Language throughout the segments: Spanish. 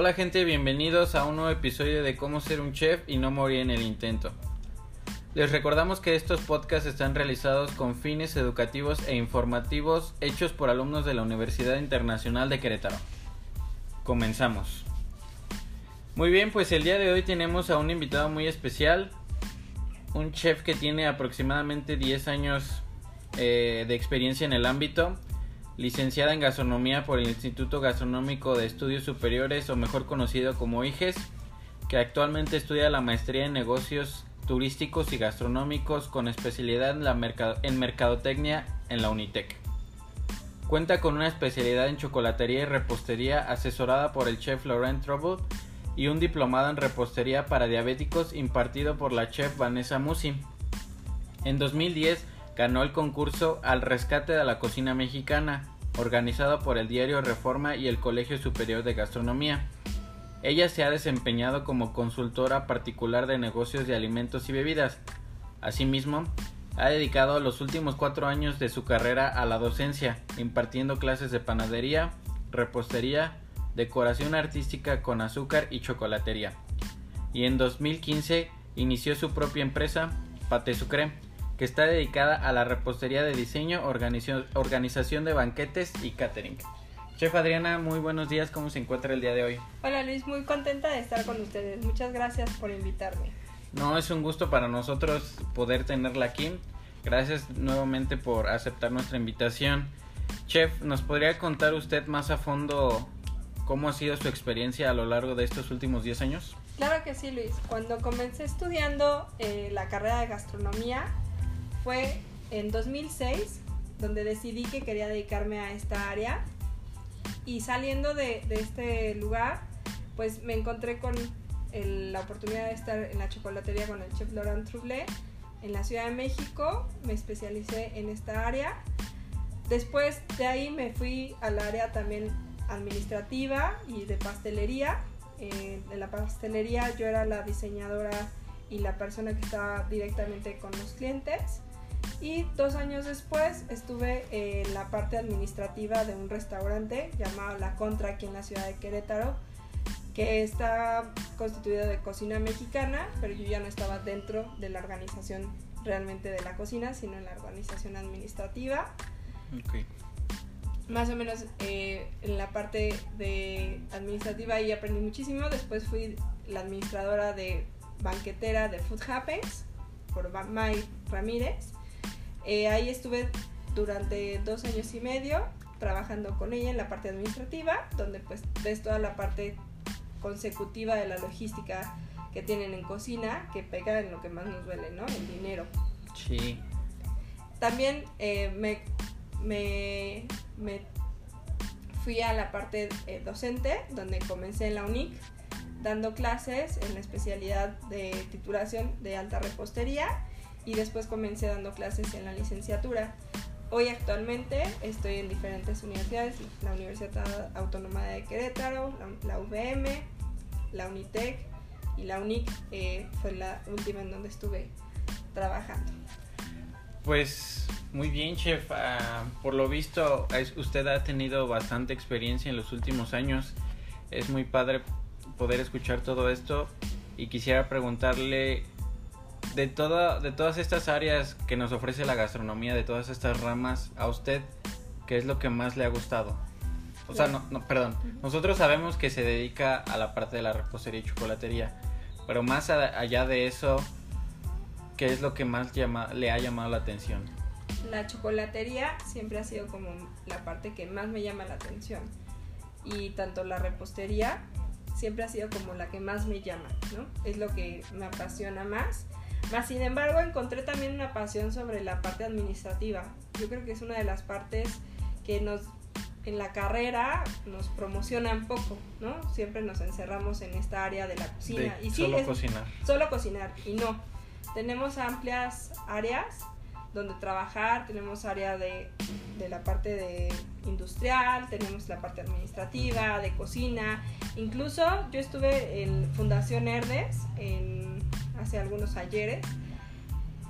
Hola gente, bienvenidos a un nuevo episodio de Cómo ser un chef y no morir en el intento. Les recordamos que estos podcasts están realizados con fines educativos e informativos hechos por alumnos de la Universidad Internacional de Querétaro. Comenzamos. Muy bien, pues el día de hoy tenemos a un invitado muy especial, un chef que tiene aproximadamente 10 años eh, de experiencia en el ámbito, licenciada en gastronomía por el Instituto Gastronómico de Estudios Superiores o mejor conocido como IGES, que actualmente estudia la maestría en negocios turísticos y gastronómicos con especialidad en, la en mercadotecnia en la Unitec. Cuenta con una especialidad en chocolatería y repostería asesorada por el chef Laurent Trouble y un diplomado en repostería para diabéticos impartido por la chef Vanessa Musi. En 2010 ganó el concurso Al Rescate de la Cocina Mexicana, organizado por el diario Reforma y el Colegio Superior de Gastronomía. Ella se ha desempeñado como consultora particular de negocios de alimentos y bebidas. Asimismo, ha dedicado los últimos cuatro años de su carrera a la docencia, impartiendo clases de panadería, repostería, decoración artística con azúcar y chocolatería. Y en 2015 inició su propia empresa, Pate Sucre, que está dedicada a la repostería de diseño, organización de banquetes y catering. Chef Adriana, muy buenos días, ¿cómo se encuentra el día de hoy? Hola Luis, muy contenta de estar con ustedes. Muchas gracias por invitarme. No, es un gusto para nosotros poder tenerla aquí. Gracias nuevamente por aceptar nuestra invitación. Chef, ¿nos podría contar usted más a fondo ¿Cómo ha sido su experiencia a lo largo de estos últimos 10 años? Claro que sí, Luis. Cuando comencé estudiando eh, la carrera de gastronomía fue en 2006, donde decidí que quería dedicarme a esta área. Y saliendo de, este lugar, pues me encontré con la oportunidad de estar en la chocolatería con el chef Laurent Trouble en la Ciudad de México. Me especialicé en esta área. Después de ahí me fui al área también administrativa y de pastelería. Eh, en la pastelería yo era la diseñadora y la persona que estaba directamente con los clientes. Y dos años después estuve en la parte administrativa de un restaurante llamado La Contra aquí en la ciudad de Querétaro, que está constituido de cocina mexicana, pero yo ya no estaba dentro de la organización realmente de la cocina, sino en la organización administrativa. Okay más o menos eh, en la parte de administrativa y aprendí muchísimo. Después fui la administradora de banquetera de Food Happens por May Ramírez. Eh, ahí estuve durante dos años y medio trabajando con ella en la parte administrativa, donde pues ves toda la parte consecutiva de la logística que tienen en cocina, que pega en lo que más nos duele, ¿no? El dinero. Sí. También eh, me me, fui a la parte eh, docente, donde comencé en la UNIC, dando clases en la especialidad de titulación de alta repostería y después comencé dando clases en la licenciatura. Hoy actualmente estoy en diferentes universidades, la Universidad Autónoma de Querétaro, la, UVM, la UNITEC y la UNIC eh, fue la última en donde estuve trabajando. Pues muy bien, chef. Ah, por lo visto, usted ha tenido bastante experiencia en los últimos años. Es muy padre poder escuchar todo esto y quisiera preguntarle de toda, de todas estas áreas que nos ofrece la gastronomía, de todas estas ramas, a usted, ¿qué es lo que más le ha gustado? O sea, no, no, perdón. Nosotros sabemos que se dedica a la parte de la repostería y chocolatería, pero más allá de eso, ¿qué es lo que más llama, le ha llamado la atención? la chocolatería siempre ha sido como la parte que más me llama la atención. Y tanto la repostería siempre ha sido como la que más me llama, ¿no? Es lo que me apasiona más. Más sin embargo, encontré también una pasión sobre la parte administrativa. Yo creo que es una de las partes que nos en la carrera nos promocionan poco, ¿no? Siempre nos encerramos en esta área de la cocina. y solo cocinar. Solo cocinar. Y no. Tenemos amplias áreas donde trabajar, tenemos área de, la parte de industrial, tenemos la parte administrativa, de cocina, incluso yo estuve en Fundación Herdes en, hace algunos ayeres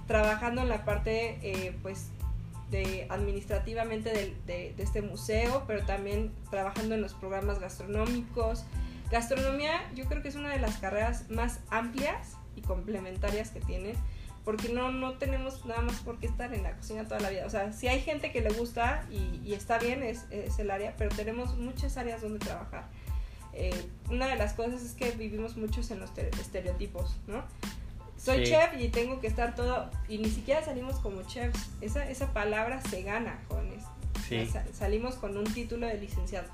trabajando en la parte eh, pues de administrativamente de, de, este museo, pero también trabajando en los programas gastronómicos, Gastronomía yo creo que es una de las carreras más amplias y complementarias que tienen porque no, no tenemos nada más por qué estar en la cocina toda la vida. O sea, si hay gente que le gusta y, está bien, es, es, el área, pero tenemos muchas áreas donde trabajar. Eh, una de las cosas es que vivimos muchos en los estereotipos, ¿no? Soy chef y tengo que estar todo, y ni siquiera salimos como chefs. Esa, esa palabra se gana, jóvenes. Sí. Salimos con un título de licenciados.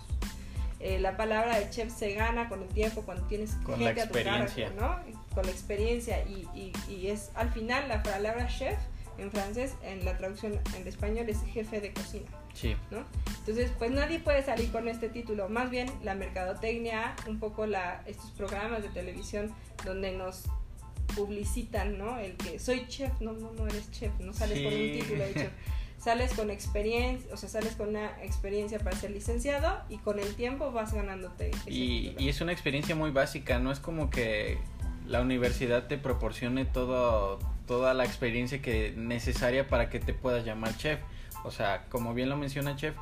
Eh, la palabra de chef se gana con el tiempo cuando tienes con gente a tu cargo, ¿no? Con la experiencia y, y, y, es al final la palabra chef en francés, en la traducción en español es jefe de cocina. Sí. ¿no? Entonces, pues nadie puede salir con este título. Más bien la mercadotecnia, un poco la, estos programas de televisión donde nos publicitan, ¿no? El que soy chef, no, no, no eres chef, no sales con un título de chef. sales con experiencia, o sea, sales con una experiencia para ser licenciado y con el tiempo vas ganándote. y, y, es una experiencia muy básica, no es como que la universidad te proporcione todo, toda la experiencia que necesaria para que te puedas llamar chef. O sea, como bien lo menciona chef,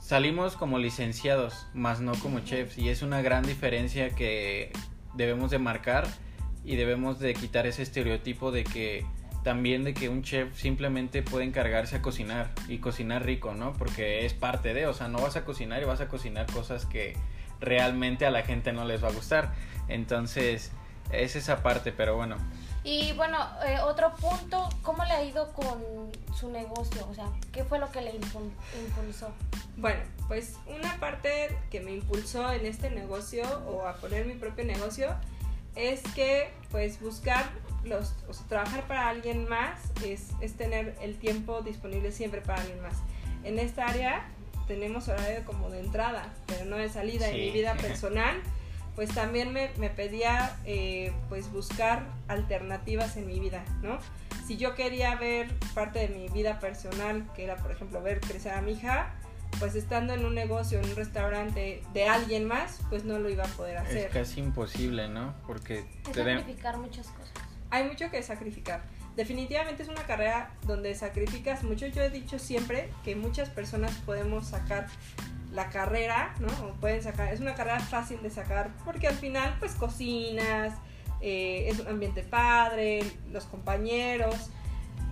salimos como licenciados, más no como chefs y es una gran diferencia que debemos de marcar y debemos de quitar ese estereotipo de que también de que un chef simplemente puede encargarse a cocinar y cocinar rico, ¿no? Porque es parte de, o sea, no vas a cocinar y vas a cocinar cosas que realmente a la gente no les va a gustar. Entonces, es esa parte, pero bueno. Y bueno, eh, otro punto, ¿cómo le ha ido con su negocio? O sea, ¿qué fue lo que le impulsó? Bueno, pues una parte que me impulsó en este negocio o a poner mi propio negocio es que pues buscar los, o sea, trabajar para alguien más es, es tener el tiempo disponible siempre para alguien más. En esta área tenemos horario como de entrada, pero no de salida. En mi vida personal, pues también me, me pedía eh, pues buscar alternativas en mi vida, ¿no? Si yo quería ver parte de mi vida personal, que era por ejemplo ver crecer a mi hija, pues estando en un negocio, en un restaurante de alguien más, pues no lo iba a poder hacer. Es casi imposible, ¿no? Porque... Hay que sacrificar muchas cosas. Hay mucho que sacrificar. Definitivamente es una carrera donde sacrificas mucho. Yo he dicho siempre que muchas personas podemos sacar la carrera, ¿no? Pueden sacar, es una carrera fácil de sacar porque al final pues cocinas, eh, es un ambiente padre, los compañeros,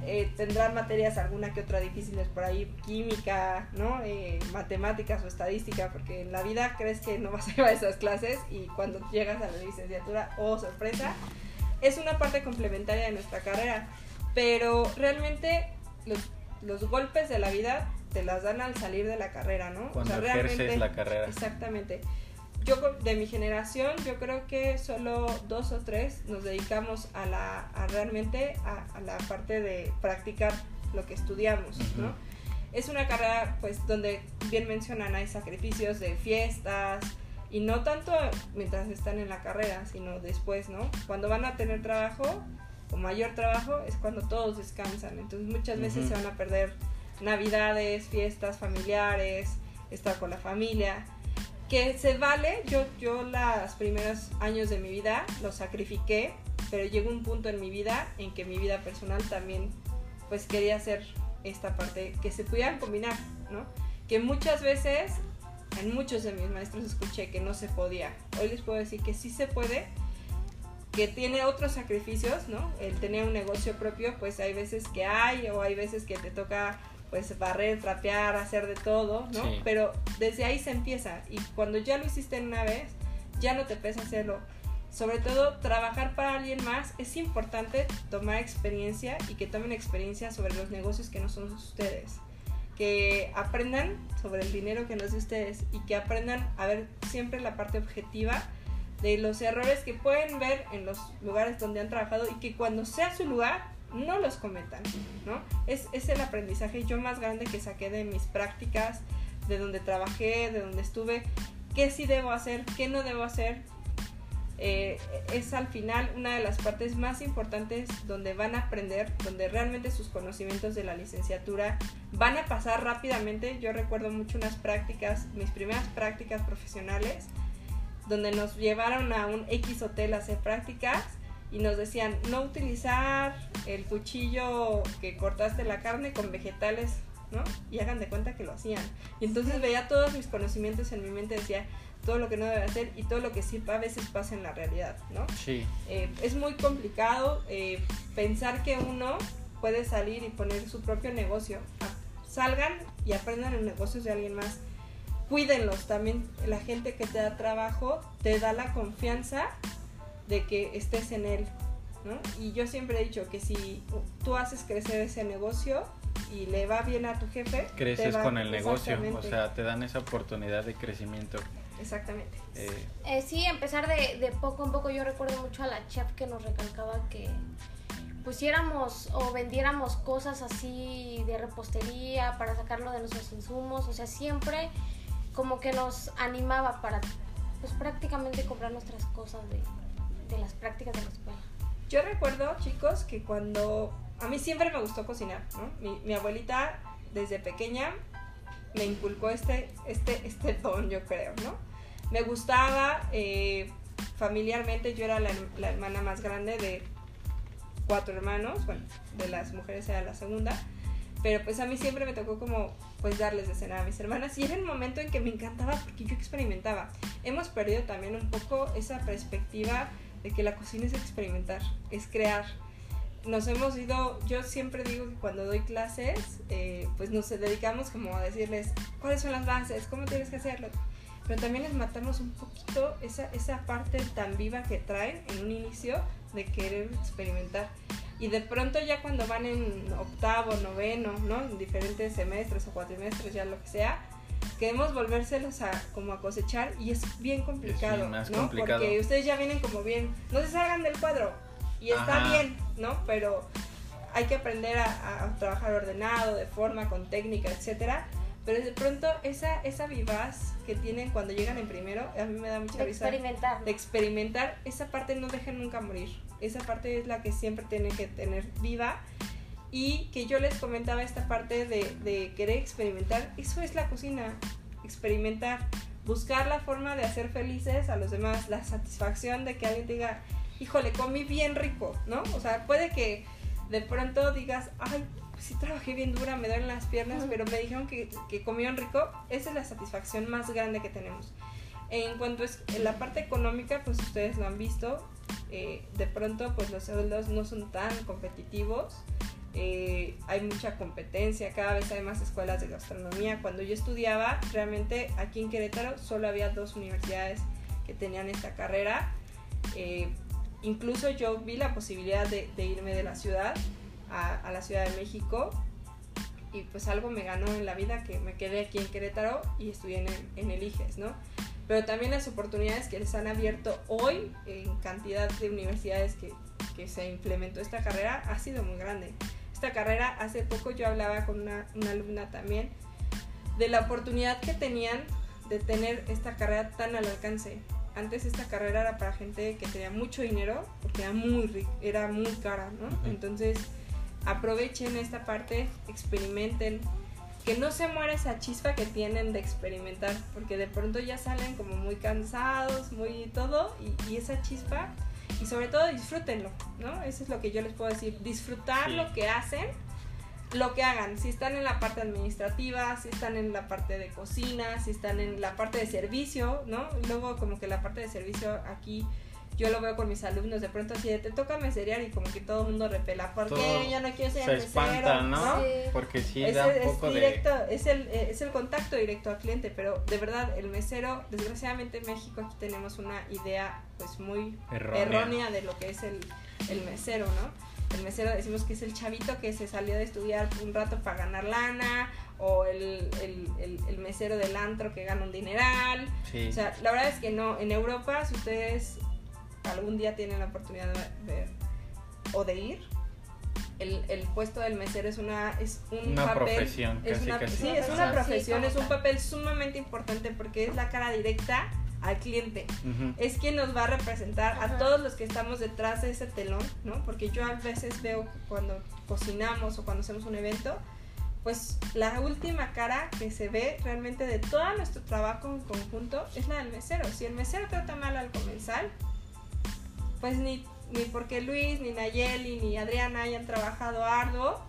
eh, tendrán materias alguna que otra difíciles por ahí, química, ¿no? Eh, matemáticas o estadística, porque en la vida crees que no vas a llevar esas clases y cuando llegas a la licenciatura, oh sorpresa, es una parte complementaria de nuestra carrera, pero realmente los golpes de la vida te las dan al salir de la carrera, ¿no? Cuando o realmente, la carrera. Exactamente yo de mi generación, yo creo que solo dos o tres nos dedicamos a la a realmente a, la parte de practicar lo que estudiamos, ¿no? Es una carrera, pues, donde bien mencionan hay sacrificios de fiestas y no tanto mientras están en la carrera, sino después, ¿no? Cuando van a tener trabajo o mayor trabajo es cuando todos descansan, entonces muchas veces se van a perder navidades, fiestas familiares, estar con la familia que se vale, yo, yo los primeros años de mi vida lo sacrifiqué, pero llegó un punto en mi vida en que mi vida personal también pues quería hacer esta parte, que se pudieran combinar, ¿no? Que muchas veces, en muchos de mis maestros escuché que no se podía. Hoy les puedo decir que sí se puede, que tiene otros sacrificios, ¿no? El tener un negocio propio, pues hay veces que hay o hay veces que te toca pues barrer, trapear, hacer de todo, ¿no? Pero desde ahí se empieza y cuando ya lo hiciste una vez, ya no te pesa hacerlo. Sobre todo, trabajar para alguien más es importante tomar experiencia y que tomen experiencia sobre los negocios que no son ustedes. Que aprendan sobre el dinero que no es de ustedes y que aprendan a ver siempre la parte objetiva de los errores que pueden ver en los lugares donde han trabajado y que cuando sea su lugar no los cometan, ¿no? Es, es el aprendizaje yo más grande que saqué de mis prácticas, de donde trabajé, de donde estuve, qué sí debo hacer, qué no debo hacer. Eh, es al final una de las partes más importantes donde van a aprender, donde realmente sus conocimientos de la licenciatura van a pasar rápidamente. Yo recuerdo mucho unas prácticas, mis primeras prácticas profesionales, donde nos llevaron a un X hotel a hacer prácticas y nos decían no utilizar el cuchillo que cortaste la carne con vegetales ¿no? Y hagan de cuenta que lo hacían. Y entonces veía todos mis conocimientos en mi mente, decía todo lo que no debe hacer y todo lo que sí a veces pasa en la realidad, ¿no? Sí. Eh, es muy complicado eh, pensar que uno puede salir y poner su propio negocio. Salgan y aprendan en negocios de alguien más. Cuídenlos también. La gente que te da trabajo te da la confianza de que estés en él. ¿no? Y yo siempre he dicho que si tú haces crecer ese negocio y le va bien a tu jefe, Creces va- con el negocio, o sea, te dan esa oportunidad de crecimiento. Exactamente. Eh, Eh, sí, empezar de, de poco en poco. Yo recuerdo mucho a la chef que nos recalcaba que pusiéramos o vendiéramos cosas así de repostería para sacarlo de nuestros insumos. O sea, siempre como que nos animaba para pues prácticamente comprar nuestras cosas de, de las prácticas de la escuela. Yo recuerdo, chicos, que cuando a mí siempre me gustó cocinar, ¿no? Mi, mi abuelita desde pequeña me inculcó este, este, este don, yo creo, ¿no? Me gustaba eh, familiarmente, yo era la, la hermana más grande de cuatro hermanos, bueno, de las mujeres era la segunda, pero pues a mí siempre me tocó como pues darles de cenar a mis hermanas y era el momento en que me encantaba porque yo experimentaba. Hemos perdido también un poco esa perspectiva de que la cocina es experimentar, es crear. Nos hemos ido, yo siempre digo que cuando doy clases, eh, pues nos dedicamos como a decirles cuáles son las bases, cómo tienes que hacerlo. Pero también les matamos un poquito esa, esa parte tan viva que traen en un inicio de querer experimentar. Y de pronto ya cuando van en octavo, noveno, ¿no? En diferentes semestres o cuatrimestres, ya lo que sea, queremos volvérselos a como a cosechar y es bien complicado, bien más ¿no? complicado. Porque ustedes ya vienen como bien, no se salgan del cuadro y está Ajá. bien, ¿no? Pero hay que aprender a, a trabajar ordenado, de forma, con técnica, etcétera. Pero de pronto esa, esa vivaz que tienen cuando llegan en primero, a mí me da mucha De risa experimentar. de experimentar, esa parte no dejen nunca morir. Esa parte es la que siempre tiene que tener viva. Y que yo les comentaba esta parte de, de querer experimentar, eso es la cocina, experimentar, buscar la forma de hacer felices a los demás, la satisfacción de que alguien diga, híjole, comí bien rico, ¿no? O sea, puede que de pronto digas, ay, pues sí trabajé bien dura, me duelen las piernas, pero me dijeron que, que comieron rico, esa es la satisfacción más grande que tenemos. En cuanto es en la parte económica, pues ustedes lo han visto, eh, de pronto pues los sueldos no son tan competitivos, eh, hay mucha competencia, cada vez hay más escuelas de gastronomía. Cuando yo estudiaba, realmente aquí en Querétaro solo había dos universidades que tenían esta carrera. Eh, incluso yo vi la posibilidad de, de irme de la ciudad a, a la Ciudad de México y pues algo me ganó en la vida que me quedé aquí en Querétaro y estudié en en el IGES, ¿no? Pero también las oportunidades que les han abierto hoy en cantidad de universidades que, que se implementó esta carrera ha sido muy grande. Esta carrera, hace poco yo hablaba con una, una alumna también de la oportunidad que tenían de tener esta carrera tan al alcance. Antes esta carrera era para gente que tenía mucho dinero porque era muy, era muy cara, ¿no? Entonces aprovechen esta parte, experimenten, que no se muera esa chispa que tienen de experimentar, porque de pronto ya salen como muy cansados, muy todo, y, y esa chispa, y sobre todo disfrútenlo, ¿no? Eso es lo que yo les puedo decir, disfrutar Sí. lo que hacen, lo que hagan, si están en la parte administrativa, si están en la parte de cocina, si están en la parte de servicio, ¿no? Luego como que la parte de servicio aquí yo lo veo con mis alumnos, de pronto así de te toca meserear y como que todo el mundo repela, ¿por Todo qué yo no quiero ser se mesero? espantan, ¿no? Sí. Porque sí es, da un es poco de... directo, es el, eh, es el contacto directo al cliente, pero de verdad el mesero, desgraciadamente en México aquí tenemos una idea pues muy Errónea. errónea, de lo que es el, el mesero, ¿no? El mesero decimos que es el chavito que se salió de estudiar un rato para ganar lana, o el, el, el- el mesero del antro que gana un dineral. Sí. O sea, la verdad es que no. En Europa, si ustedes algún día tienen la oportunidad de o de ir, el, el puesto del mesero es una es un Una papel, profesión, es casi, una, casi. sí, es una profesión, es un papel sumamente importante porque es la cara directa al cliente es quien nos va a representar a todos los que estamos detrás de ese telón, ¿no? Porque yo a veces veo cuando cocinamos o cuando hacemos un evento, pues la última cara que se ve realmente de todo nuestro trabajo en conjunto es la del mesero. Si el mesero trata mal al comensal, pues ni, ni porque Luis, ni Nayeli, ni Adriana hayan trabajado arduo,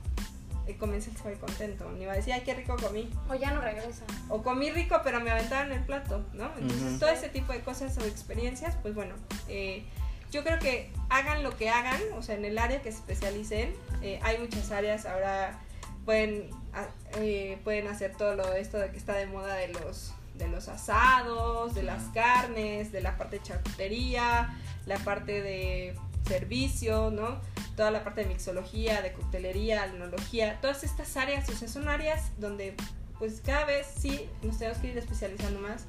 eh, comencé sábado contento, ni va a decir, ay, qué rico comí. O ya no regresa. O comí rico, pero me aventaron el plato, ¿no? Entonces, todo ese tipo de cosas o experiencias, pues bueno, eh, yo creo que hagan lo que hagan, o sea, en el área que se especialicen, eh, hay muchas áreas, ahora pueden, a- eh, pueden hacer todo lo esto de que está de moda de los de los asados, de las carnes, de la parte de charcutería, la parte de servicio, ¿no? Toda la parte de mixología, de coctelería, enología, todas estas áreas, o sea, son áreas donde pues cada vez sí nos tenemos que ir especializando más.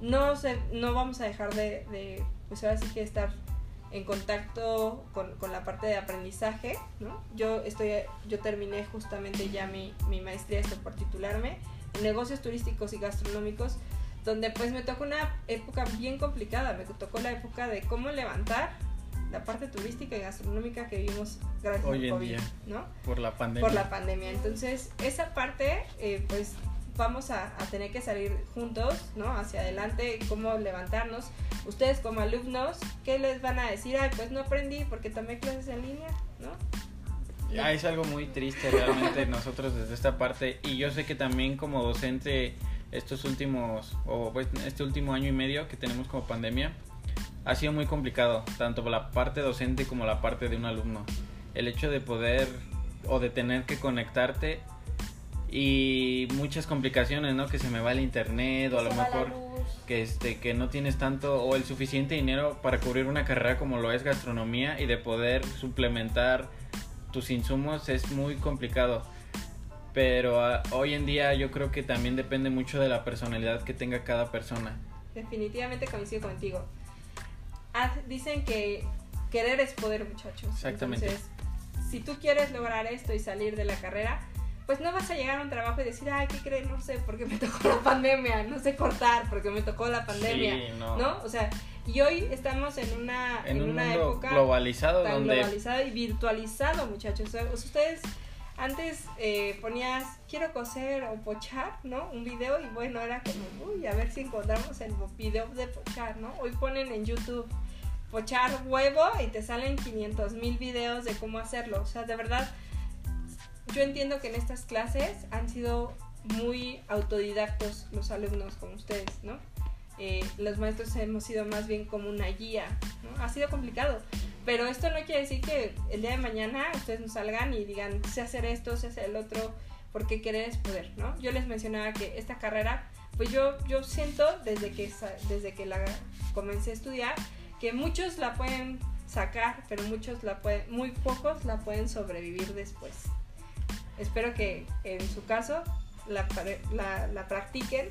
No, se, no vamos a dejar de, de, pues ahora sí que estar en contacto con, con la parte de aprendizaje, ¿no? Yo estoy, yo terminé justamente ya mi, mi maestría, esto por titularme, en negocios turísticos y gastronómicos, donde pues me tocó una época bien complicada, me tocó la época de cómo levantar la parte turística y gastronómica que vivimos gracias Hoy al en COVID, día. ¿no? Por la pandemia. por la pandemia. Entonces, esa parte, eh, pues vamos a, a tener que salir juntos, ¿no? Hacia adelante, cómo levantarnos. Ustedes como alumnos, ¿qué les van a decir? Pues no aprendí porque tomé clases en línea, ¿no? Ah, es algo muy triste realmente nosotros desde esta parte y yo sé que también como docente estos últimos o pues, este último año y medio que tenemos como pandemia ha sido muy complicado tanto por la parte docente como la parte de un alumno el hecho de poder o de tener que conectarte y muchas complicaciones no que se me va el internet o a lo mejor que este que no tienes tanto o el suficiente dinero para cubrir una carrera como lo es gastronomía y de poder suplementar tus insumos es muy complicado pero ah, hoy en día yo creo que también depende mucho de la personalidad que tenga cada persona Definitivamente coincido contigo. Dicen que querer es poder, muchachos. Exactamente. Entonces, si tú quieres lograr esto y salir de la carrera, pues no vas a llegar a un trabajo y decir, ay, ¿qué crees? No sé, porque me tocó la pandemia, no sé cortar, porque me tocó la pandemia. Sí, no. no. O sea, y hoy estamos en una, en, un una mundo época globalizado tan donde globalizado y virtualizado, muchachos. O sea, ustedes antes eh, ponías quiero coser o pochar, ¿no? Un video y bueno, era como, uy, a ver si encontramos el video de pochar, ¿no? Hoy ponen en YouTube pochar huevo y te salen 500 mil videos de cómo hacerlo. O sea, de verdad, yo entiendo que en estas clases han sido muy autodidactos los alumnos como ustedes, ¿no? Eh, los maestros hemos sido más bien como una guía, ¿no? Ha sido complicado, pero esto no quiere decir que el día de mañana ustedes no salgan y digan, sé hacer esto, sé hacer el otro, porque querer es poder, ¿no? Yo les mencionaba que esta carrera, pues yo, yo siento desde que, desde que la comencé a estudiar, que muchos la pueden sacar, pero muchos la pueden, muy pocos la pueden sobrevivir después. Espero que en su caso la, la, la practiquen.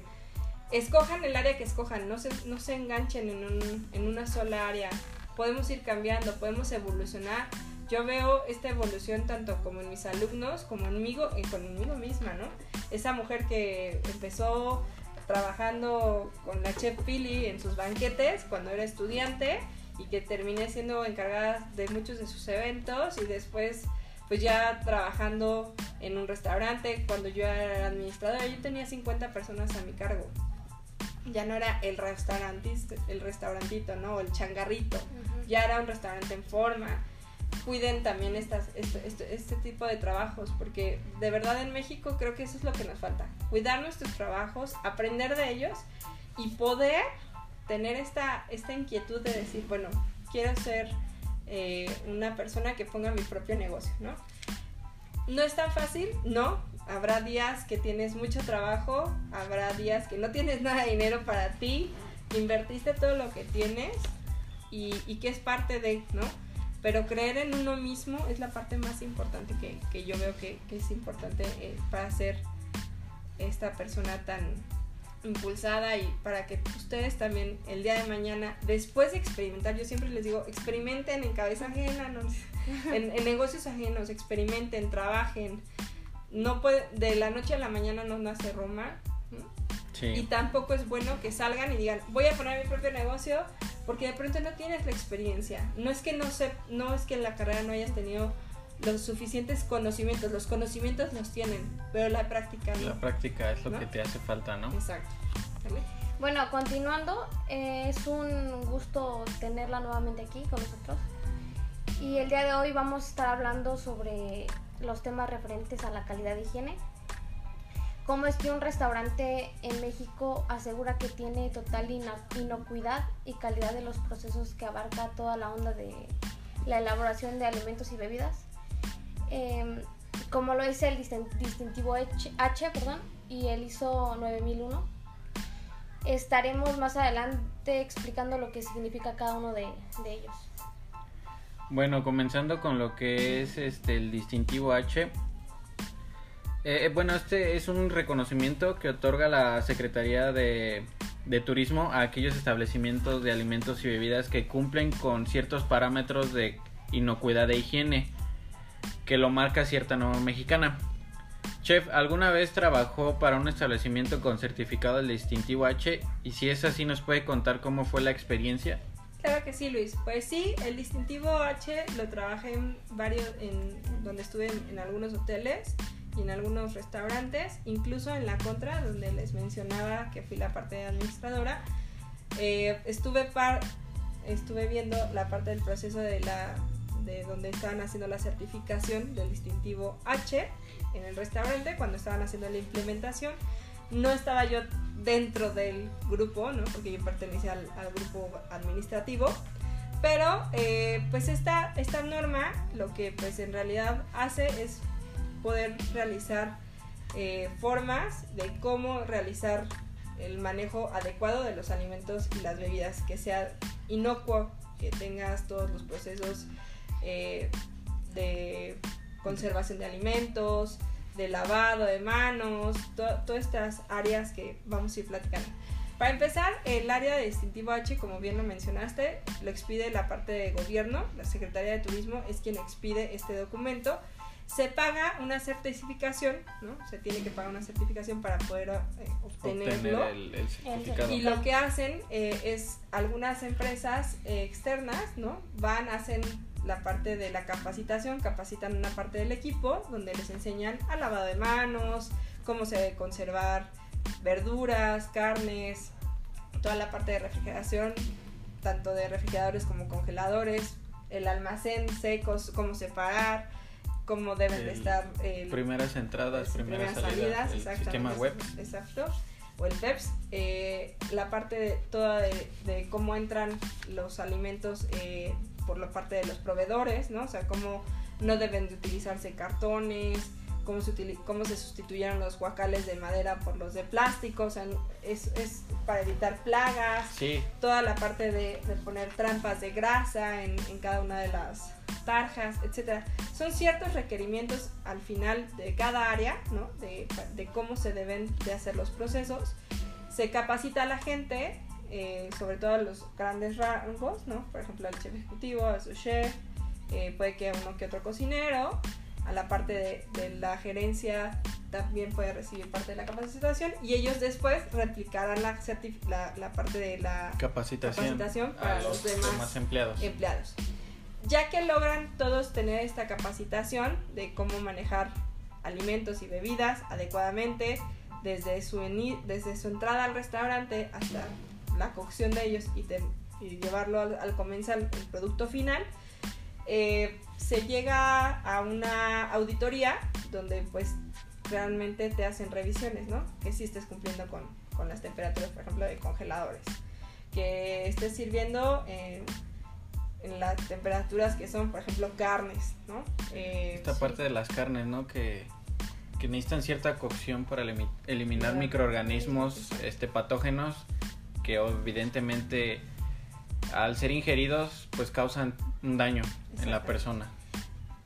Escojan el área que escojan, no se, no se enganchen en, un- en una sola área. Podemos ir cambiando, podemos evolucionar. Yo veo esta evolución tanto como en mis alumnos, como conmigo, y conmigo misma, ¿no? Esa mujer que empezó trabajando con la chef Pili en sus banquetes cuando era estudiante y que terminé siendo encargada de muchos de sus eventos y después pues ya trabajando en un restaurante cuando yo era administradora yo tenía 50 personas a mi cargo. Ya no era el restaurantista el restaurantito no el changarrito. Ya era un restaurante en forma. Cuiden también estas, este, este, este tipo de trabajos, porque de verdad en México creo que eso es lo que nos falta, cuidar nuestros trabajos, aprender de ellos y poder tener esta, esta inquietud de decir, bueno, quiero ser eh, una persona que ponga mi propio negocio, ¿no? No es tan fácil, no. Habrá días que tienes mucho trabajo, habrá días que no tienes nada de dinero para ti, invertiste todo lo que tienes y, que es parte de, ¿no? Pero creer en uno mismo es la parte más importante que, que yo veo que, que es importante eh, para ser esta persona tan impulsada y para que ustedes también el día de mañana, después de experimentar, yo siempre les digo, experimenten en cabeza ajena, no en, en negocios ajenos, experimenten, trabajen. No puede, de la noche a la mañana no nace Roma. ¿no? Y tampoco es bueno que salgan y digan, voy a poner mi propio negocio, porque de pronto no tienes la experiencia. No es que no se, no es que en la carrera no hayas tenido los suficientes conocimientos, los conocimientos los tienen, pero la práctica no. la práctica es lo ¿No? que te hace falta no Exacto. ¿Vale? Bueno, continuando, eh, es un gusto tenerla nuevamente aquí con nosotros. Y el día de hoy vamos a estar hablando sobre los temas referentes a la calidad de higiene. Cómo es que un restaurante en México asegura que tiene total inocuidad y calidad de los procesos que abarca toda la onda de la elaboración de alimentos y bebidas. Em, como lo dice el distintivo H, H perdón, y el ISO 9001. Estaremos más adelante explicando lo que significa cada uno de, ellos. Bueno, comenzando con lo que es este el distintivo H. Eh, eh, bueno, este es un reconocimiento que otorga la Secretaría de, de Turismo a aquellos establecimientos de alimentos y bebidas que cumplen con ciertos parámetros de inocuidad de higiene que lo marca cierta norma mexicana. Chef, ¿alguna vez trabajó para un establecimiento con certificado del distintivo H? Y si es así, ¿nos puede contar cómo fue la experiencia? Claro que sí, Luis. Pues sí, el distintivo H lo trabajé en varios, en donde estuve en, algunos hoteles y en algunos restaurantes, incluso en la contra, donde les mencionaba que fui la parte administradora. Eh, estuve, par, estuve viendo la parte del proceso de la de donde estaban haciendo la certificación del distintivo H en el restaurante, cuando estaban haciendo la implementación. No estaba yo dentro del grupo, ¿no? porque yo pertenecía al, grupo administrativo, pero eh, pues esta, esta norma lo que pues en realidad hace es poder realizar eh, formas de cómo realizar el manejo adecuado de los alimentos y las bebidas, que sea inocuo, que tengas todos los procesos eh, de conservación de alimentos, de lavado de manos, todas estas áreas que vamos a ir platicando. Para empezar, el área de distintivo H, como bien lo mencionaste, lo expide la parte de gobierno, la Secretaría de Turismo es quien expide este documento. Se paga una certificación, ¿no? Se tiene que pagar una certificación para poder eh, obtenerlo. Y lo que hacen eh, es algunas empresas externas, ¿no? Van, hacen la parte de la capacitación, capacitan una parte del equipo donde les enseñan a lavado de manos, cómo se debe conservar verduras, carnes, toda la parte de refrigeración, tanto de refrigeradores como congeladores, el almacén secos, cómo separar, cómo deben de estar primeras entradas, primeras, salidas, el sistema web, exacto, o el PEPS, eh, la parte de, toda de, cómo entran los alimentos eh, por la parte de los proveedores, ¿no? O sea, cómo no deben de utilizarse cartones, cómo se, cómo se sustituyeron los guacales de madera por los de plástico, o sea, es, es para evitar plagas, sí. toda la parte de, de poner trampas de grasa en, en, cada una de las tarjas, etcétera. Son ciertos requerimientos al final de cada área, ¿no? De, de cómo se deben de hacer los procesos. Se capacita a la gente eh, sobre todo los grandes rangos, ¿no? Por ejemplo, al chef ejecutivo, al su chef, eh, puede que uno que otro cocinero, a la parte de, de, la gerencia también puede recibir parte de la capacitación y ellos después replicarán la, la, la parte de la capacitación, para los, demás empleados. empleados. Ya que logran todos tener esta capacitación de cómo manejar alimentos y bebidas adecuadamente, desde su, desde su entrada al restaurante hasta la cocción de ellos y, llevarlo al, comenzar el producto final, eh, se llega a una auditoría donde pues realmente te hacen revisiones, ¿no? Que si estés cumpliendo con, con, las temperaturas, por ejemplo, de congeladores. Que estés sirviendo en, en las temperaturas que son, por ejemplo, carnes, ¿no? Eh, Esta parte de las carnes, ¿no? Que, que necesitan cierta cocción para eliminar microorganismos este, patógenos que evidentemente al ser ingeridos pues causan un daño en la persona.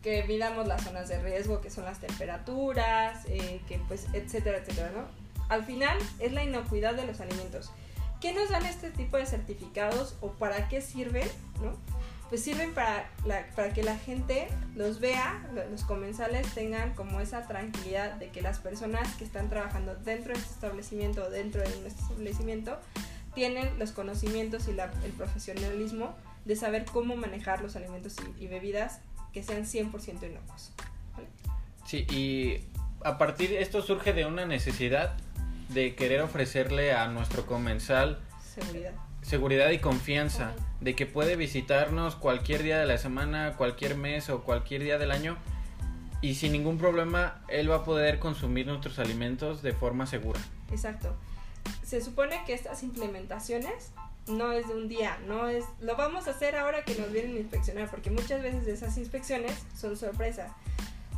Que midamos las zonas de riesgo, que son las temperaturas, eh, que pues etcétera, etcétera, ¿no? Al final es la inocuidad de los alimentos. ¿Qué nos dan este tipo de certificados o para qué sirven? ¿no? Pues sirven para, para que la gente los vea, los comensales tengan como esa tranquilidad de que las personas que están trabajando dentro de este establecimiento, dentro de nuestro establecimiento, tienen los conocimientos y el profesionalismo de saber cómo manejar los alimentos y, bebidas que sean 100% inocuos. Sí, y a partir de esto surge de una necesidad de querer ofrecerle a nuestro comensal seguridad, seguridad y confianza de que puede visitarnos cualquier día de la semana, cualquier mes o cualquier día del año Y sin ningún problema, él va a poder consumir nuestros alimentos de forma segura. Exacto. Se supone que estas implementaciones no es de un día, no es lo vamos a hacer ahora que nos vienen a inspeccionar, porque muchas veces esas inspecciones son sorpresa.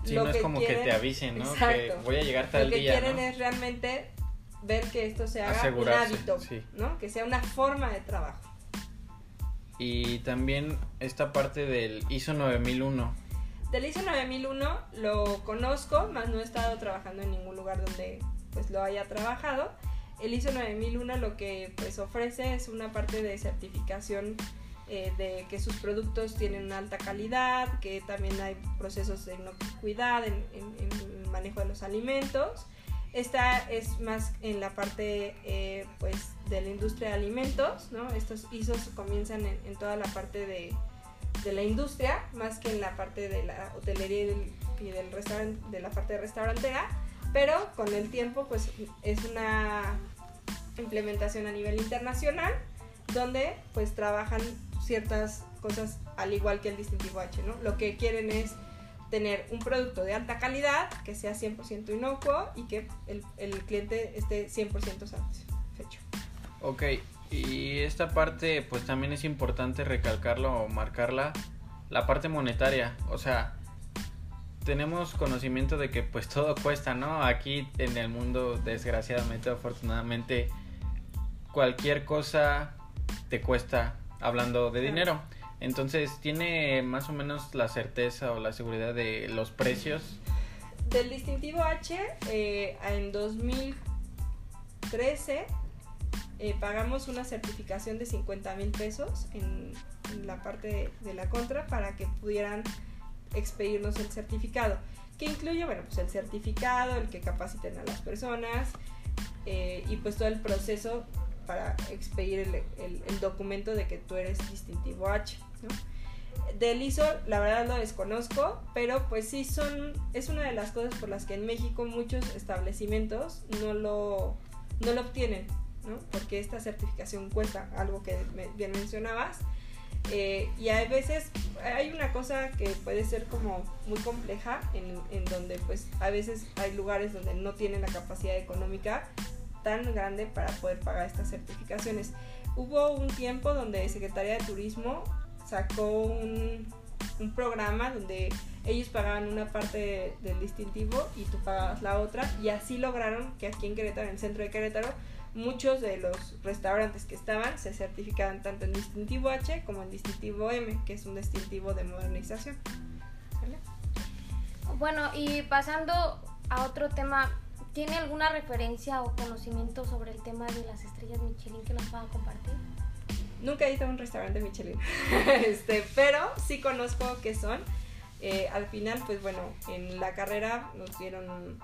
Sí, Lo no es que como que quieren- te avisen, ¿no? Exacto. Que voy a llegar tal Lo que día, quieren ¿no? es realmente ver que esto se haga un hábito, sí. ¿no? Que sea una forma de trabajo. Y también esta parte del ISO 9001. Del ISO 9001 lo conozco, más no he estado trabajando en ningún lugar donde pues lo haya trabajado. El ISO 9001 lo que pues ofrece es una parte de certificación eh, de que sus productos tienen una alta calidad, que también hay procesos de inocuidad en, en- el manejo de los alimentos. Esta es más en la parte eh, pues de la industria de alimentos, ¿no? Estos ISOs comienzan en, toda la parte de, de la industria, más que en la parte de la hotelería y del, y del restaurante, de la parte restaurantera, pero con el tiempo pues es una implementación a nivel internacional donde pues trabajan ciertas cosas al igual que el distintivo H, ¿no? Lo que quieren es tener un producto de alta calidad, que sea 100% inocuo y que el, el cliente esté 100% satisfecho. Ok, y esta parte pues también es importante recalcarlo o marcarla, la parte monetaria, o sea, tenemos conocimiento de que pues todo cuesta, ¿no? Aquí en el mundo desgraciadamente, afortunadamente, cualquier cosa te cuesta hablando de dinero. Entonces, ¿tiene más o menos la certeza o la seguridad de los precios? Del distintivo H, eh, en 2013 eh, pagamos una certificación de 50 mil pesos en, en la parte de, de la contra para que pudieran expedirnos el certificado, que incluye, bueno, pues el certificado, el que capaciten a las personas eh, y pues todo el proceso para expedir el, el- el documento de que tú eres distintivo H, ¿no? Del ISO, la verdad lo desconozco, pero pues sí son, es una de las cosas por las que en México muchos establecimientos no lo, no lo obtienen, ¿no? Porque esta certificación cuesta, algo que bien mencionabas. Eh, y hay veces, hay una cosa que puede ser como muy compleja, en, en donde pues a veces hay lugares donde no tienen la capacidad económica tan grande para poder pagar estas certificaciones. Hubo un tiempo donde Secretaría de Turismo sacó un, un programa donde ellos pagaban una parte del distintivo y tú pagabas la otra y así lograron que aquí en Querétaro, en el centro de Querétaro, muchos de los restaurantes que estaban se certificaban tanto en distintivo H como en distintivo M, que es un distintivo de modernización. Bueno, y pasando a otro tema, ¿tiene alguna referencia o conocimiento sobre el tema de las estrellas Michelin que nos pueda compartir? Nunca he ido a un restaurante Michelin, este, pero sí conozco qué son. Eh, al final, pues bueno, en la carrera nos dieron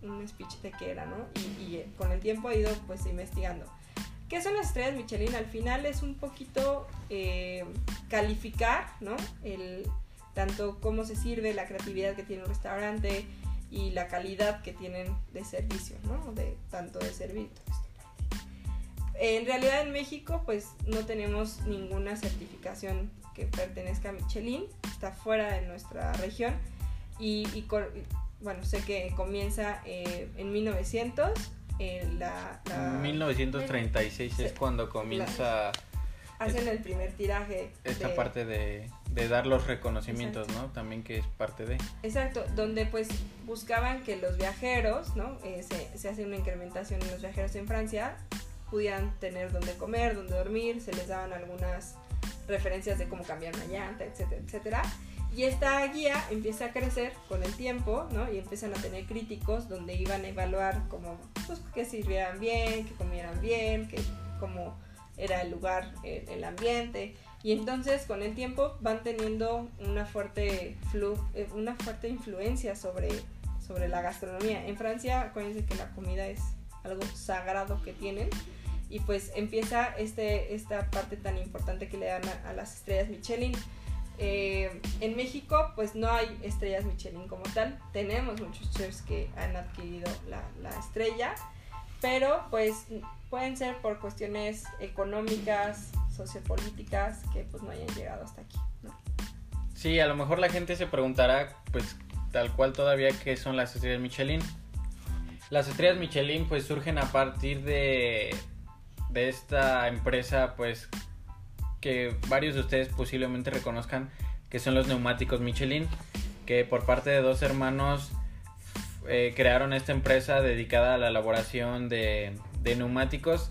un, speech de qué era, ¿no? Y, eh, con el tiempo he ido pues investigando. ¿Qué son las estrellas Michelin? Al final es un poquito eh, calificar, ¿no? El, tanto cómo se sirve, la creatividad que tiene un restaurante y la calidad que tienen de servicio, ¿no? De, tanto de servir. En realidad en México pues no tenemos ninguna certificación que pertenezca a Michelin, está fuera de nuestra región y, y bueno, sé que comienza eh, en 1900, eh, la, la- 1936 es Sí. cuando comienza hacen el primer tiraje. esta de- parte de, de dar los reconocimientos, ¿no? También que es parte de... Exacto, donde pues buscaban que los viajeros, ¿no? Eh, se, se hace una incrementación en los viajeros en Francia, pudieran tener donde comer, donde dormir, se les daban algunas referencias de cómo cambiar una llanta, etcétera, etcétera. Y esta guía empieza a crecer con el tiempo, ¿no? Y empiezan a tener críticos donde iban a evaluar como, pues, que sirvieran bien, que comieran bien, que cómo era el lugar, el, el ambiente. Y entonces con el tiempo van teniendo una fuerte, flu- eh, una fuerte influencia sobre, sobre la gastronomía. En Francia, acuérdense que la comida es algo sagrado que tienen. Y pues empieza este, esta parte tan importante que le dan a, a las estrellas Michelin. Eh, en México pues no hay estrellas Michelin como tal. Tenemos muchos chefs que han adquirido la, la estrella. Pero pues pueden ser por cuestiones económicas, sociopolíticas, que pues no hayan llegado hasta aquí. ¿no? Sí, a lo mejor la gente se preguntará, pues, tal cual todavía que son las estrellas Michelin. Las estrellas Michelin pues surgen a partir de, de esta empresa pues que varios de ustedes posiblemente reconozcan que son los neumáticos Michelin, que por parte de dos hermanos eh, crearon esta empresa dedicada a la elaboración de, de neumáticos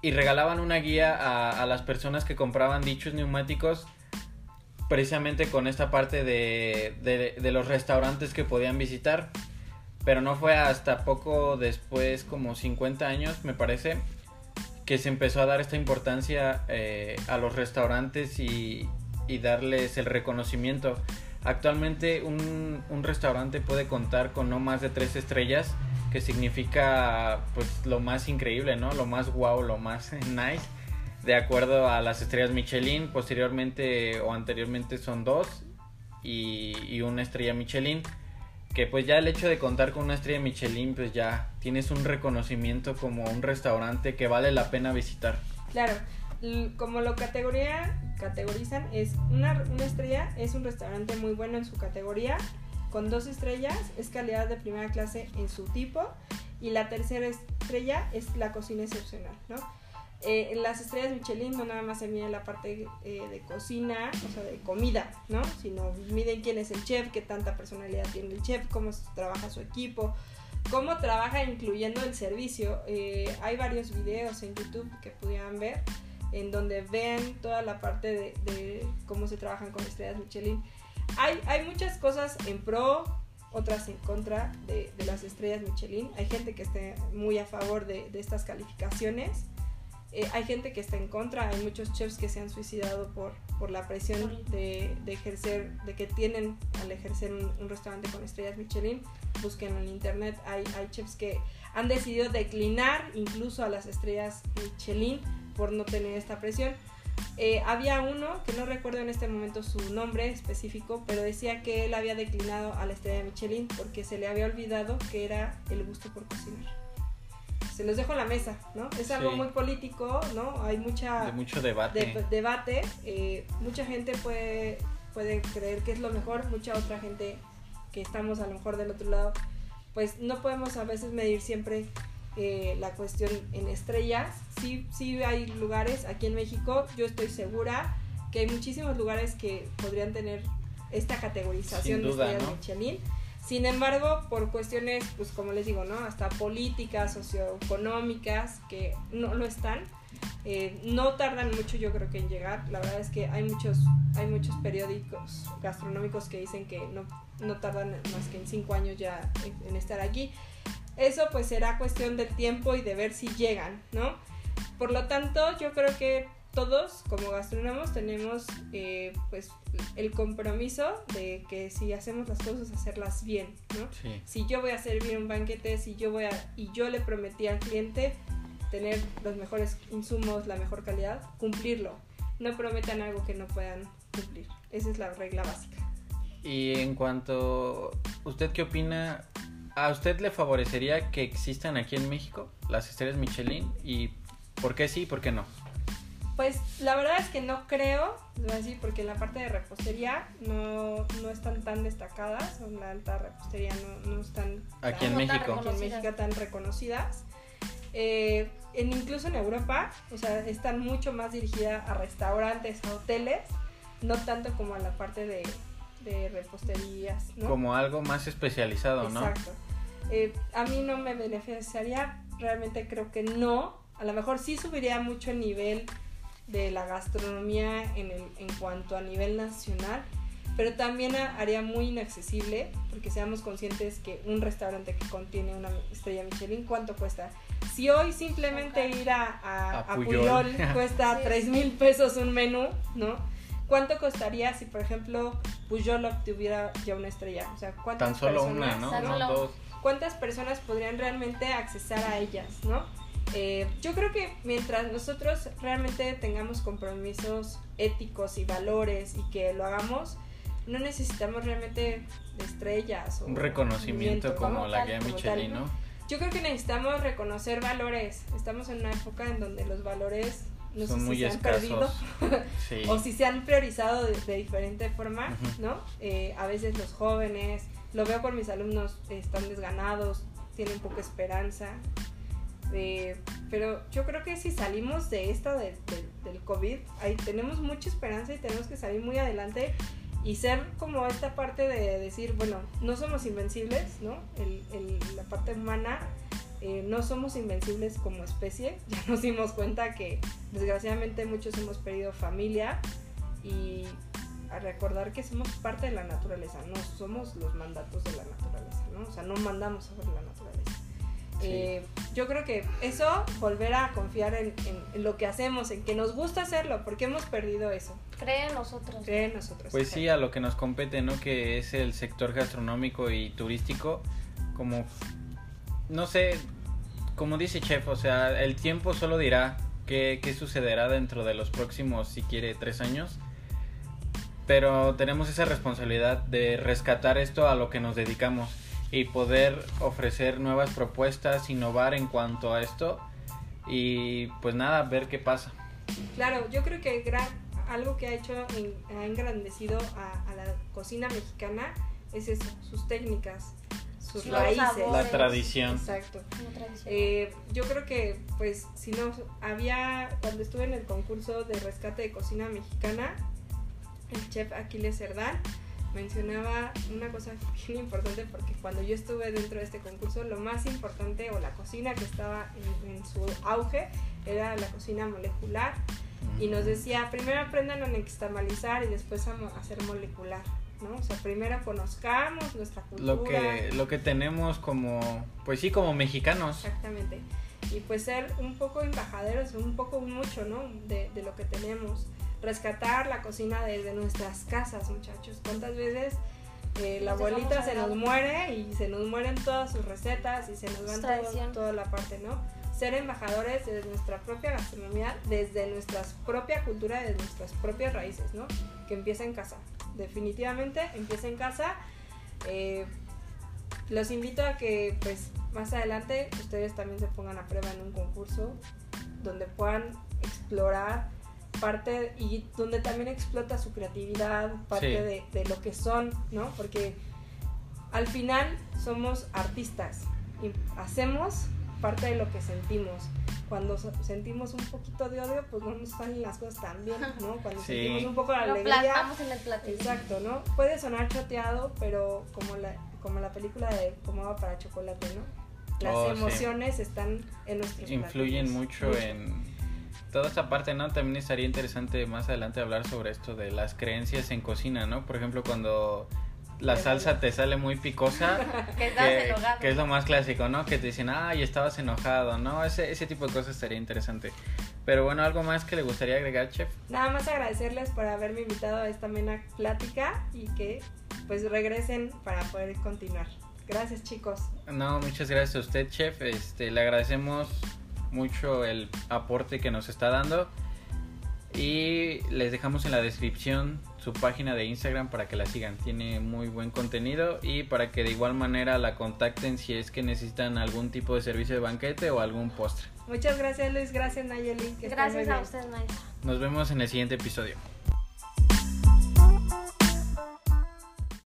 y regalaban una guía a, a, las personas que compraban dichos neumáticos precisamente con esta parte de, de, de, los restaurantes que podían visitar. Pero no fue hasta poco después, como 50 años me parece, que se empezó a dar esta importancia eh, a los restaurantes y, darles el reconocimiento. Actualmente un, restaurante puede contar con no más de tres estrellas que significa pues lo más increíble, ¿no? Lo más wow, lo más nice. De acuerdo a las estrellas Michelin, posteriormente o anteriormente son dos y, una estrella Michelin. Que pues ya el hecho de contar con una estrella Michelin, pues ya tienes un reconocimiento como un restaurante que vale la pena visitar. Claro, como lo categoría, categorizan, es una, una estrella, es un restaurante muy bueno en su categoría con dos estrellas es calidad de primera clase en su tipo y la tercera estrella es la cocina excepcional, ¿no? Eh, las estrellas Michelin no nada más se miden la parte eh, de cocina, o sea, de comida, ¿no? Sino miden quién es el chef, qué tanta personalidad tiene el chef, cómo trabaja su equipo, cómo trabaja incluyendo el servicio. Eh, hay varios videos en YouTube que pudieran ver en donde ven toda la parte de, de cómo se trabajan con estrellas Michelin hay, hay muchas cosas en pro, otras en contra de, de, las estrellas Michelin. Hay gente que está muy a favor de, de estas calificaciones. Eh, hay gente que está en contra. Hay muchos chefs que se han suicidado por, por la presión de, ejercer, de que tienen al ejercer un, restaurante con estrellas Michelin. Busquen en internet. Hay, chefs que han decidido declinar incluso a las estrellas Michelin por no tener esta presión. Eh, había uno, que no recuerdo en este momento su nombre específico, pero decía que él había declinado a la estrella Michelin porque se le había olvidado que era el gusto por cocinar. Se los dejo en la mesa, ¿no? Es algo sí. muy político, ¿no? Hay mucha... De mucho debate. De, debate. Eh, mucha gente puede, puede creer que es lo mejor, mucha otra gente que estamos a lo mejor del otro lado, pues no podemos a veces medir siempre eh, la cuestión en estrellas. Sí, sí hay lugares aquí en México, yo estoy segura que hay muchísimos lugares que podrían tener esta categorización duda, de estrellas ¿no? Michelin. Sin embargo, por cuestiones, pues como les digo, ¿no? Hasta políticas, socioeconómicas, que no lo están, eh, no tardan mucho yo creo que en llegar. La verdad es que hay muchos, hay muchos periódicos gastronómicos que dicen que no, no tardan más que en cinco años ya en, en estar aquí. Eso pues será cuestión del tiempo y de ver si llegan, ¿no? Por lo tanto, yo creo que todos como gastrónomos tenemos eh, pues el compromiso de que si hacemos las cosas hacerlas bien, ¿no? Sí. Si yo voy a servir un banquete, si yo voy a y yo le prometí al cliente tener los mejores insumos, la mejor calidad, cumplirlo. No prometan algo que no puedan cumplir. Esa es la regla básica. Y en cuanto, ¿usted qué opina ¿A usted le favorecería que existan aquí en México las estrellas Michelin? ¿Y por qué sí y por qué no? Pues la verdad es que no creo, voy a decir, porque en la parte de repostería no, no están tan destacadas, en la alta repostería no, no están aquí tan, en México. Aquí en México tan reconocidas. Eh, en, incluso en Europa, o sea, están mucho más dirigidas a restaurantes, a hoteles, no tanto como a la parte de, de reposterías, ¿no? Como algo más especializado, Exacto. ¿no? Exacto. Eh, a mí no me beneficiaría, realmente creo que no. A lo mejor sí subiría mucho el nivel de la gastronomía en, el, en cuanto a nivel nacional, pero también haría muy inaccesible, porque seamos conscientes que un restaurante que contiene una estrella Michelin, ¿cuánto cuesta? Si hoy simplemente ir a, a, A a Puyol. Puyol cuesta Sí. 3 mil pesos un menú, ¿no? ¿Cuánto costaría si, por ejemplo, Puyol obtuviera ya una estrella? O sea, ¿cuántas Tan solo personas, una, ¿no? Tan No, solo- dos. ¿Cuántas personas podrían realmente accesar a ellas, no? Eh, yo creo que mientras nosotros realmente tengamos compromisos éticos y valores y que lo hagamos, no necesitamos realmente estrellas o Un reconocimiento como la guía Michelin. ¿no? Yo creo que necesitamos reconocer valores. Estamos en una época en donde los valores no Son sé muy si se han escasos. perdido Sí. o si se han priorizado de, de diferente forma, Ujú. ¿no? Eh, a veces los jóvenes, lo veo con mis alumnos, están desganados, tienen poca esperanza. Eh, pero yo creo que si salimos de esta de- de- del COVID, ahí tenemos mucha esperanza y tenemos que salir muy adelante y ser como esta parte de decir, bueno, no somos invencibles, ¿no? El- la parte humana, eh, no somos invencibles como especie. Ya nos dimos cuenta que desgraciadamente muchos hemos perdido familia y a recordar que somos parte de la naturaleza, no somos los mandatos de la naturaleza, ¿no? O sea, no mandamos sobre la naturaleza. Sí. Eh, yo creo que eso, volver a confiar en, en- en lo que hacemos, en que nos gusta hacerlo, porque hemos perdido eso. Cree en nosotros. Cree en nosotros. Pues sí, a lo que nos compete, ¿no? Que es el sector gastronómico y turístico. Como, no sé, como dice Chef, o sea, el tiempo solo dirá qué, qué sucederá dentro de los próximos, si quiere, tres años. Pero tenemos esa responsabilidad de rescatar esto a lo que nos dedicamos y poder ofrecer nuevas propuestas, innovar en cuanto a esto y pues nada, ver qué pasa. Claro, yo creo que gran, algo que ha hecho, ha engrandecido a, a la cocina mexicana es eso, sus técnicas, sus Los raíces. sabores. La tradición. Exacto. Tradición. Eh, yo creo que, pues, si no, había, cuando estuve en el concurso de rescate de cocina mexicana, el chef Aquiles Cerdán mencionaba una cosa bien importante porque cuando yo estuve dentro de este concurso, lo más importante o la cocina que estaba en, en su auge era la cocina molecular y nos decía, primero aprendan a nixtamalizar y después a hacer molecular, ¿no? O sea, primero conozcamos nuestra cultura. lo que lo que tenemos como pues sí como mexicanos Exactamente. Y pues ser un poco embajaderos, un poco mucho, ¿no? De, de lo que tenemos. Rescatar la cocina desde nuestras casas, muchachos. ¿Cuántas veces eh, la abuelita se nos muere y se nos mueren todas sus recetas y se nos van todo- toda la parte, ¿no? Ser embajadores desde nuestra propia gastronomía, desde nuestra propia cultura, desde nuestras propias raíces, ¿no? Que empieza en casa. Definitivamente empieza en casa. Eh, los invito a que pues más adelante ustedes también se pongan a prueba en un concurso donde puedan explorar parte y donde también explota su creatividad, parte Sí. de, de lo que son, ¿no? Porque al final somos artistas y hacemos parte de lo que sentimos. Cuando sentimos un poquito de odio, pues no nos salen las cosas tan bien, ¿no? Cuando Sí. sentimos un poco de Lo alegría, plasmamos en el platillo. Exacto, ¿no? Puede sonar choteado, pero como la, como la película de Como va para chocolate, ¿no? Las Oh, sí. emociones están en nuestros influyen platillos. mucho en toda esta parte, ¿no? También estaría interesante más adelante hablar sobre esto de las creencias en cocina, ¿no? Por ejemplo, cuando la salsa te sale muy picosa, Que estabas que, enojado. que es lo más clásico, ¿no? Que te dicen, ay, estabas enojado, ¿no? Ese, ese tipo de cosas estaría interesante. Pero bueno, ¿algo más que le gustaría agregar, chef? Nada más agradecerles por haberme invitado a esta amena plática y que pues regresen para poder continuar. Gracias chicos. No, muchas gracias a usted, chef. Este, le agradecemos mucho el aporte que nos está dando. Y les dejamos en la descripción su página de Instagram para que la sigan. Tiene muy buen contenido y para que de igual manera la contacten si es que necesitan algún tipo de servicio de banquete o algún postre. Muchas gracias Luis, gracias Nayeli. que Gracias a usted, maestra. Nos vemos en el siguiente episodio.